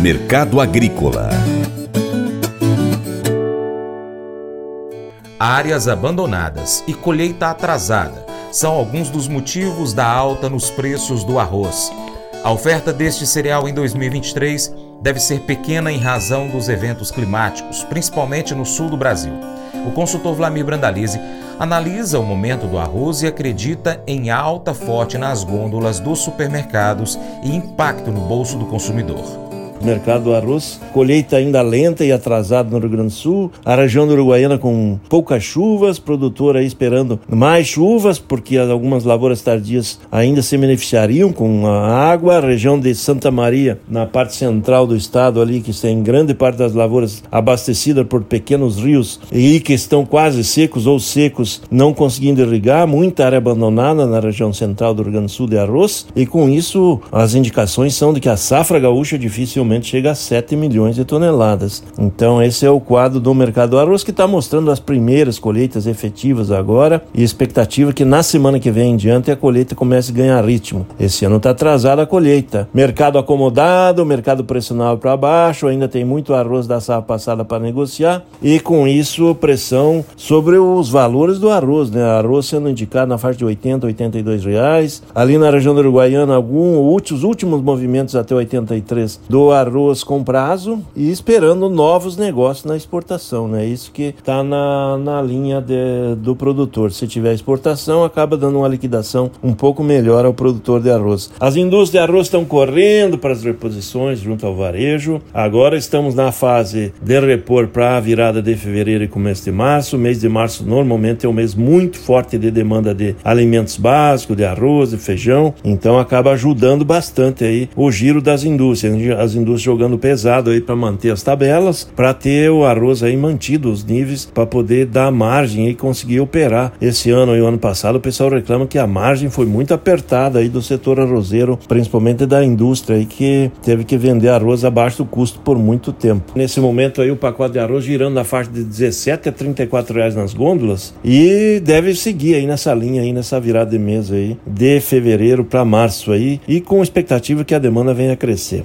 Mercado Agrícola Áreas abandonadas e colheita atrasada são alguns dos motivos da alta nos preços do arroz. A oferta deste cereal em 2023 deve ser pequena em razão dos eventos climáticos, principalmente no sul do Brasil. O consultor Vlamir Brandalize analisa o momento do arroz e acredita em alta forte nas gôndolas dos supermercados e impacto no bolso do consumidor mercado do arroz, colheita ainda lenta e atrasada no Rio Grande do Sul, a região do Uruguaiana com poucas chuvas, produtor aí esperando mais chuvas, porque algumas lavouras tardias ainda se beneficiariam com a água, a região de Santa Maria, na parte central do estado ali, que tem grande parte das lavouras abastecida por pequenos rios e que estão quase secos ou secos, não conseguindo irrigar, muita área abandonada na região central do Rio Grande do Sul de arroz, e com isso as indicações são de que a safra gaúcha dificilmente chega a 7 milhões de toneladas. Então esse é o quadro do mercado do arroz que está mostrando as primeiras colheitas efetivas agora e expectativa que na semana que vem em diante a colheita comece a ganhar ritmo. Esse ano está atrasada a colheita. Mercado acomodado, mercado pressionado para baixo, ainda tem muito arroz da safra passada para negociar e com isso pressão sobre os valores do arroz, né? Arroz sendo indicado na faixa de 80, 82 reais. Ali na região Uruguaiana, alguns os últimos movimentos até 83 do arroz com prazo e esperando novos negócios na exportação, né? Isso que está na, na linha de, do produtor. Se tiver exportação, acaba dando uma liquidação um pouco melhor ao produtor de arroz. As indústrias de arroz estão correndo para as reposições junto ao varejo. Agora estamos na fase de repor para a virada de fevereiro e começo de março. O mês de março normalmente é um mês muito forte de demanda de alimentos básicos, de arroz, de feijão. Então acaba ajudando bastante aí o giro das indústrias. As indústrias jogando pesado aí para manter as tabelas, para ter o arroz aí mantido os níveis para poder dar margem e conseguir operar. Esse ano e o ano passado o pessoal reclama que a margem foi muito apertada aí do setor arrozeiro, principalmente da indústria aí que teve que vender arroz abaixo do custo por muito tempo. Nesse momento aí o pacote de arroz girando na faixa de 17 a 34 reais nas gôndolas e deve seguir aí nessa linha aí nessa virada de mês aí de fevereiro para março aí e com expectativa que a demanda venha a crescer.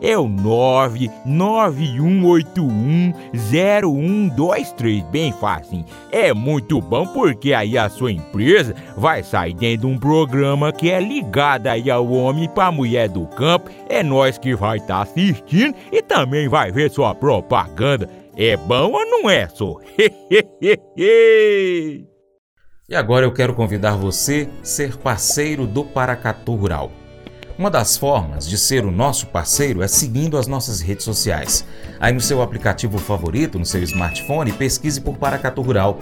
é o 991810123, bem fácil. É muito bom porque aí a sua empresa vai sair dentro de um programa que é ligado aí ao homem para a mulher do campo. É nós que vai estar tá assistindo e também vai ver sua propaganda. É bom ou não é, só? e agora eu quero convidar você a ser parceiro do Paracatu Rural. Uma das formas de ser o nosso parceiro é seguindo as nossas redes sociais. Aí no seu aplicativo favorito, no seu smartphone, pesquise por Paracatu Rural.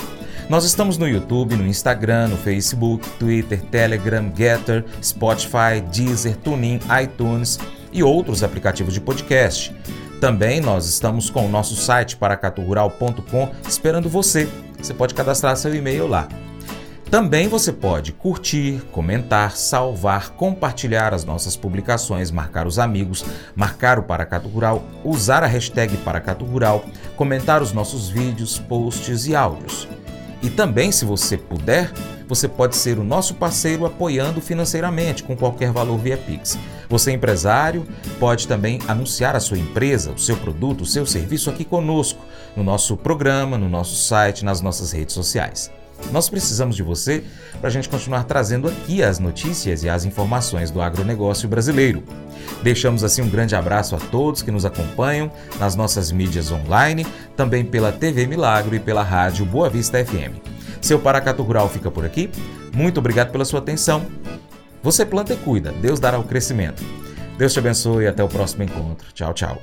Nós estamos no YouTube, no Instagram, no Facebook, Twitter, Telegram, Getter, Spotify, Deezer, TuneIn, iTunes e outros aplicativos de podcast. Também nós estamos com o nosso site paracaturural.com esperando você. Você pode cadastrar seu e-mail lá. Também você pode curtir, comentar, salvar, compartilhar as nossas publicações, marcar os amigos, marcar o Paracato Rural, usar a hashtag Paracato Rural, comentar os nossos vídeos, posts e áudios. E também, se você puder, você pode ser o nosso parceiro apoiando financeiramente com qualquer valor via Pix. Você é empresário, pode também anunciar a sua empresa, o seu produto, o seu serviço aqui conosco, no nosso programa, no nosso site, nas nossas redes sociais. Nós precisamos de você para a gente continuar trazendo aqui as notícias e as informações do agronegócio brasileiro. Deixamos assim um grande abraço a todos que nos acompanham nas nossas mídias online, também pela TV Milagro e pela rádio Boa Vista FM. Seu Paracato Rural fica por aqui. Muito obrigado pela sua atenção. Você planta e cuida, Deus dará o crescimento. Deus te abençoe e até o próximo encontro. Tchau, tchau.